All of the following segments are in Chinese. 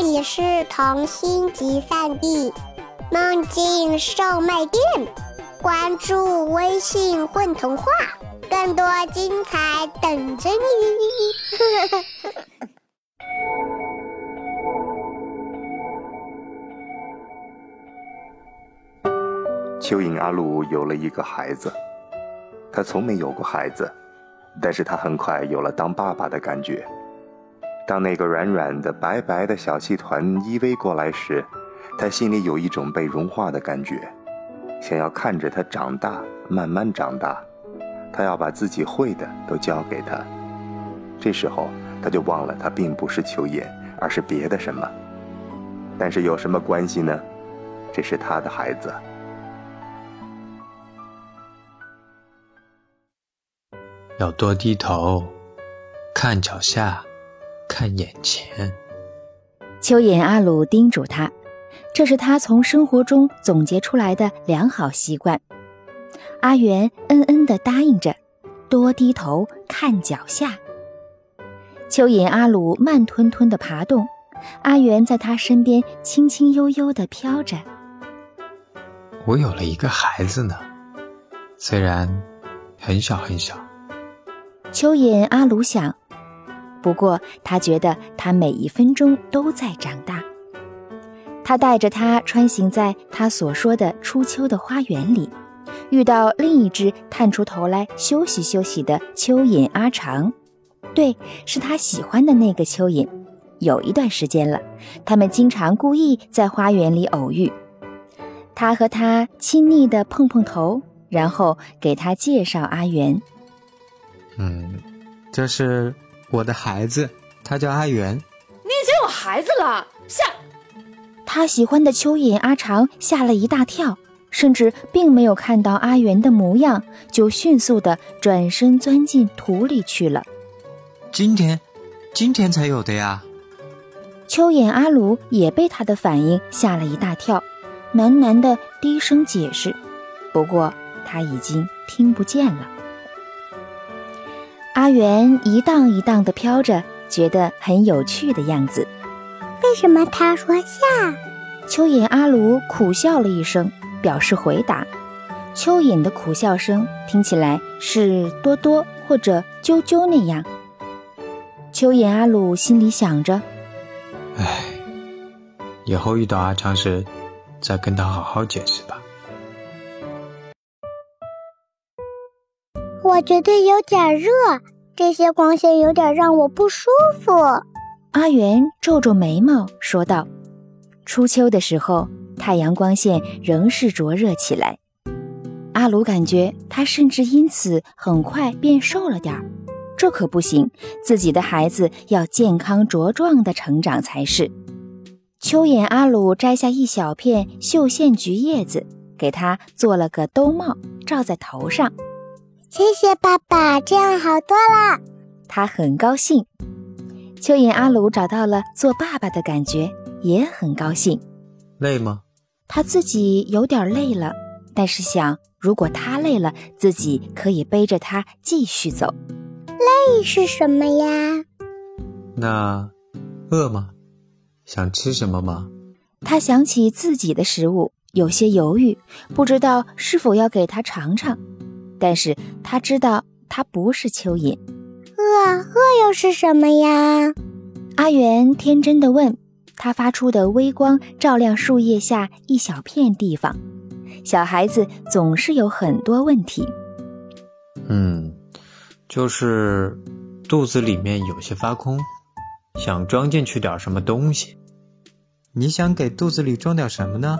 这里是童心集散地，梦境售卖店。关注微信“混童话”，更多精彩等着你。蚯蚓阿鲁有了一个孩子，他从没有过孩子，但是他很快有了当爸爸的感觉。当那个软软的、白白的小气团依偎过来时，他心里有一种被融化的感觉，想要看着他长大，慢慢长大。他要把自己会的都教给他。这时候，他就忘了他并不是蚯蚓，而是别的什么。但是有什么关系呢？这是他的孩子。要多低头，看脚下。看眼前，蚯蚓阿鲁叮嘱他，这是他从生活中总结出来的良好习惯。阿元嗯嗯地答应着，多低头看脚下。蚯蚓阿鲁慢吞吞地爬动，阿元在他身边轻轻悠悠地飘着。我有了一个孩子呢，虽然很小很小。蚯蚓阿鲁想。不过，他觉得他每一分钟都在长大。他带着他穿行在他所说的初秋的花园里，遇到另一只探出头来休息休息的蚯蚓阿长。对，是他喜欢的那个蚯蚓。有一段时间了，他们经常故意在花园里偶遇。他和他亲昵地碰碰头，然后给他介绍阿元。嗯，这是。我的孩子，他叫阿元。你已经有孩子了，下。他喜欢的蚯蚓阿长吓了一大跳，甚至并没有看到阿元的模样，就迅速的转身钻进土里去了。今天，今天才有的呀。蚯蚓阿鲁也被他的反应吓了一大跳，喃喃的低声解释，不过他已经听不见了。阿元一荡一荡地飘着，觉得很有趣的样子。为什么他说下？蚯蚓阿鲁苦笑了一声，表示回答。蚯蚓的苦笑声听起来是多多或者啾啾那样。蚯蚓阿鲁心里想着：“唉，以后遇到阿昌时，再跟他好好解释吧。”我觉得有点热，这些光线有点让我不舒服。阿元皱皱眉毛说道：“初秋的时候，太阳光线仍是灼热起来。阿鲁感觉他甚至因此很快变瘦了点儿。这可不行，自己的孩子要健康茁壮的成长才是。”蚯蚓阿鲁摘下一小片绣线菊叶子，给他做了个兜帽，罩在头上。谢谢爸爸，这样好多了。他很高兴。蚯蚓阿鲁找到了做爸爸的感觉，也很高兴。累吗？他自己有点累了，但是想，如果他累了，自己可以背着他继续走。累是什么呀？那饿吗？想吃什么吗？他想起自己的食物，有些犹豫，不知道是否要给他尝尝。但是他知道他不是蚯蚓，饿饿又是什么呀？阿元天真的问。他发出的微光照亮树叶下一小片地方。小孩子总是有很多问题。嗯，就是肚子里面有些发空，想装进去点什么东西。你想给肚子里装点什么呢？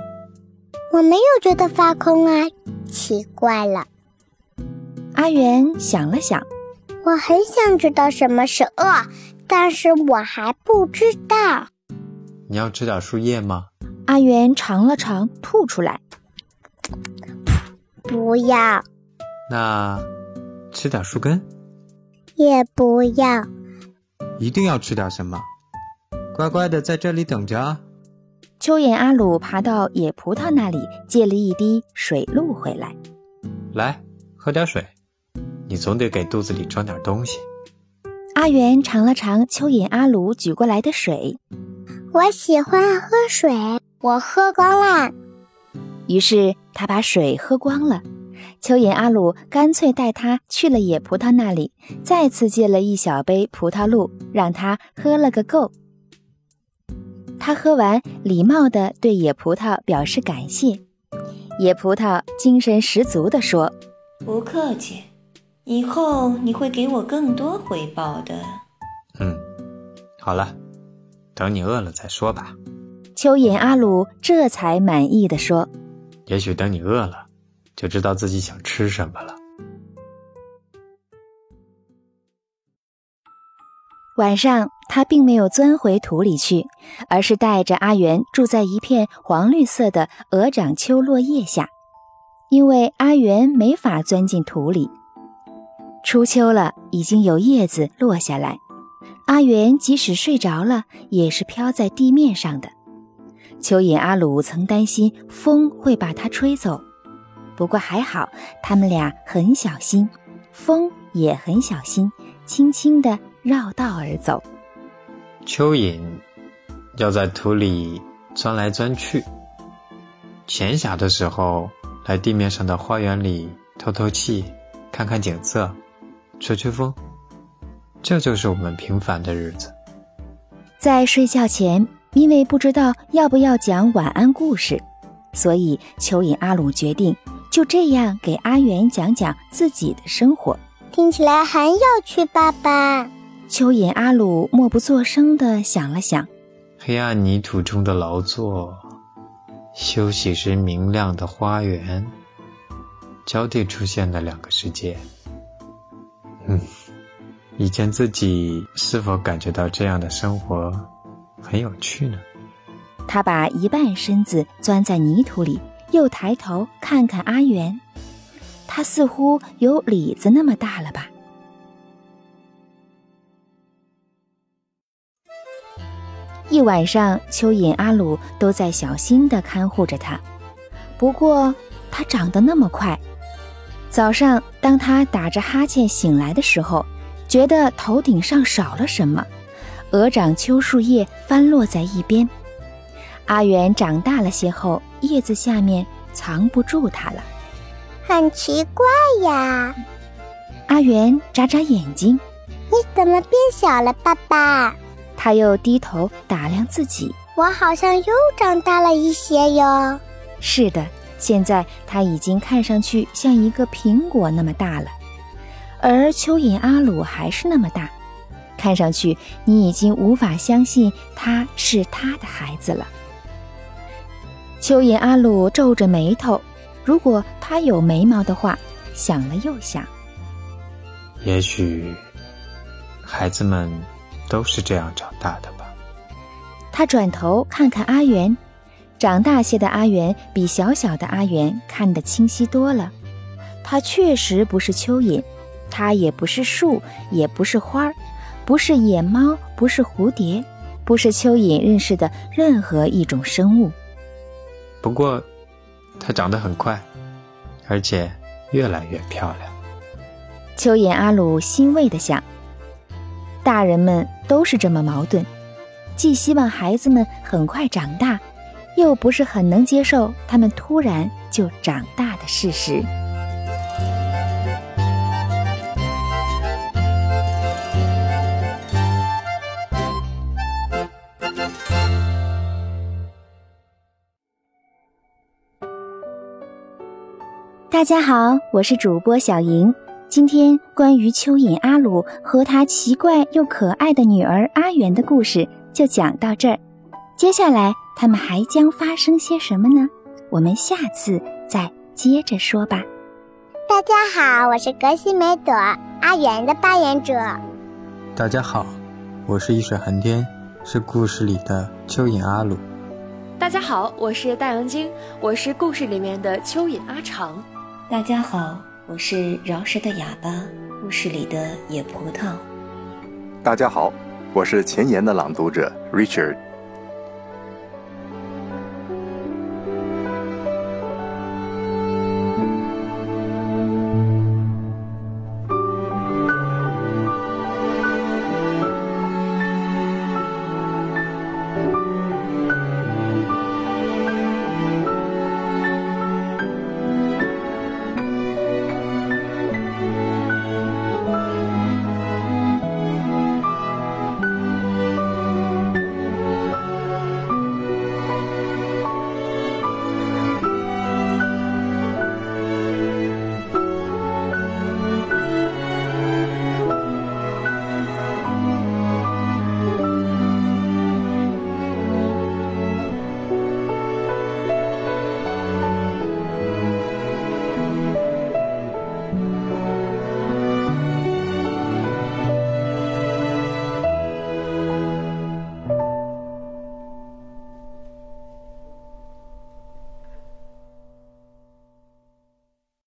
我没有觉得发空啊，奇怪了。阿元想了想，我很想知道什么是饿，但是我还不知道。你要吃点树叶吗？阿元尝了尝，吐出来。不要。那吃点树根？也不要。一定要吃点什么？乖乖的在这里等着啊。蚯蚓阿鲁爬到野葡萄那里，借了一滴水露回来。来，喝点水。你总得给肚子里装点东西。阿元尝了尝蚯蚓阿鲁举过来的水，我喜欢喝水，我喝光了。于是他把水喝光了。蚯蚓阿鲁干脆带他去了野葡萄那里，再次借了一小杯葡萄露，让他喝了个够。他喝完，礼貌地对野葡萄表示感谢。野葡萄精神十足地说：“不客气，以后你会给我更多回报的。”嗯，好了，等你饿了再说吧。蚯蚓阿鲁这才满意的说：“也许等你饿了。”就知道自己想吃什么了。晚上，他并没有钻回土里去，而是带着阿元住在一片黄绿色的鹅掌秋落叶下，因为阿元没法钻进土里。初秋了，已经有叶子落下来，阿元即使睡着了，也是飘在地面上的。蚯蚓阿鲁曾担心风会把它吹走。不过还好，他们俩很小心，风也很小心，轻轻地绕道而走。蚯蚓要在土里钻来钻去，闲暇的时候来地面上的花园里透透气，看看景色，吹吹风。这就是我们平凡的日子。在睡觉前，因为不知道要不要讲晚安故事，所以蚯蚓阿鲁决定。就这样给阿元讲讲自己的生活，听起来很有趣。爸爸，蚯蚓阿鲁默不作声的想了想，黑暗泥土中的劳作，休息时明亮的花园，交替出现的两个世界。嗯，以前自己是否感觉到这样的生活很有趣呢？他把一半身子钻在泥土里。又抬头看看阿元，他似乎有李子那么大了吧？一晚上，蚯蚓阿鲁都在小心的看护着他。不过，他长得那么快。早上，当他打着哈欠醒来的时候，觉得头顶上少了什么，鹅掌秋树叶翻落在一边。阿元长大了些后。叶子下面藏不住它了，很奇怪呀。阿元眨眨眼睛，你怎么变小了，爸爸？他又低头打量自己，我好像又长大了一些哟。是的，现在他已经看上去像一个苹果那么大了，而蚯蚓阿鲁还是那么大，看上去你已经无法相信他是他的孩子了。蚯蚓阿鲁皱着眉头，如果他有眉毛的话，想了又想，也许孩子们都是这样长大的吧。他转头看看阿元，长大些的阿元比小小的阿元看得清晰多了。他确实不是蚯蚓，他也不是树，也不是花儿，不是野猫，不是蝴蝶，不是蚯蚓认识的任何一种生物。不过，它长得很快，而且越来越漂亮。蚯蚓阿鲁欣慰地想：大人们都是这么矛盾，既希望孩子们很快长大，又不是很能接受他们突然就长大的事实。大家好，我是主播小莹。今天关于蚯蚓阿鲁和他奇怪又可爱的女儿阿元的故事就讲到这儿。接下来他们还将发生些什么呢？我们下次再接着说吧。大家好，我是格西梅朵阿元的扮演者。大家好，我是一水寒天，是故事里的蚯蚓阿鲁。大家好，我是大杨晶，我是故事里面的蚯蚓阿长。大家好，我是饶舌的哑巴，故事里的野葡萄。大家好，我是前言的朗读者 Richard。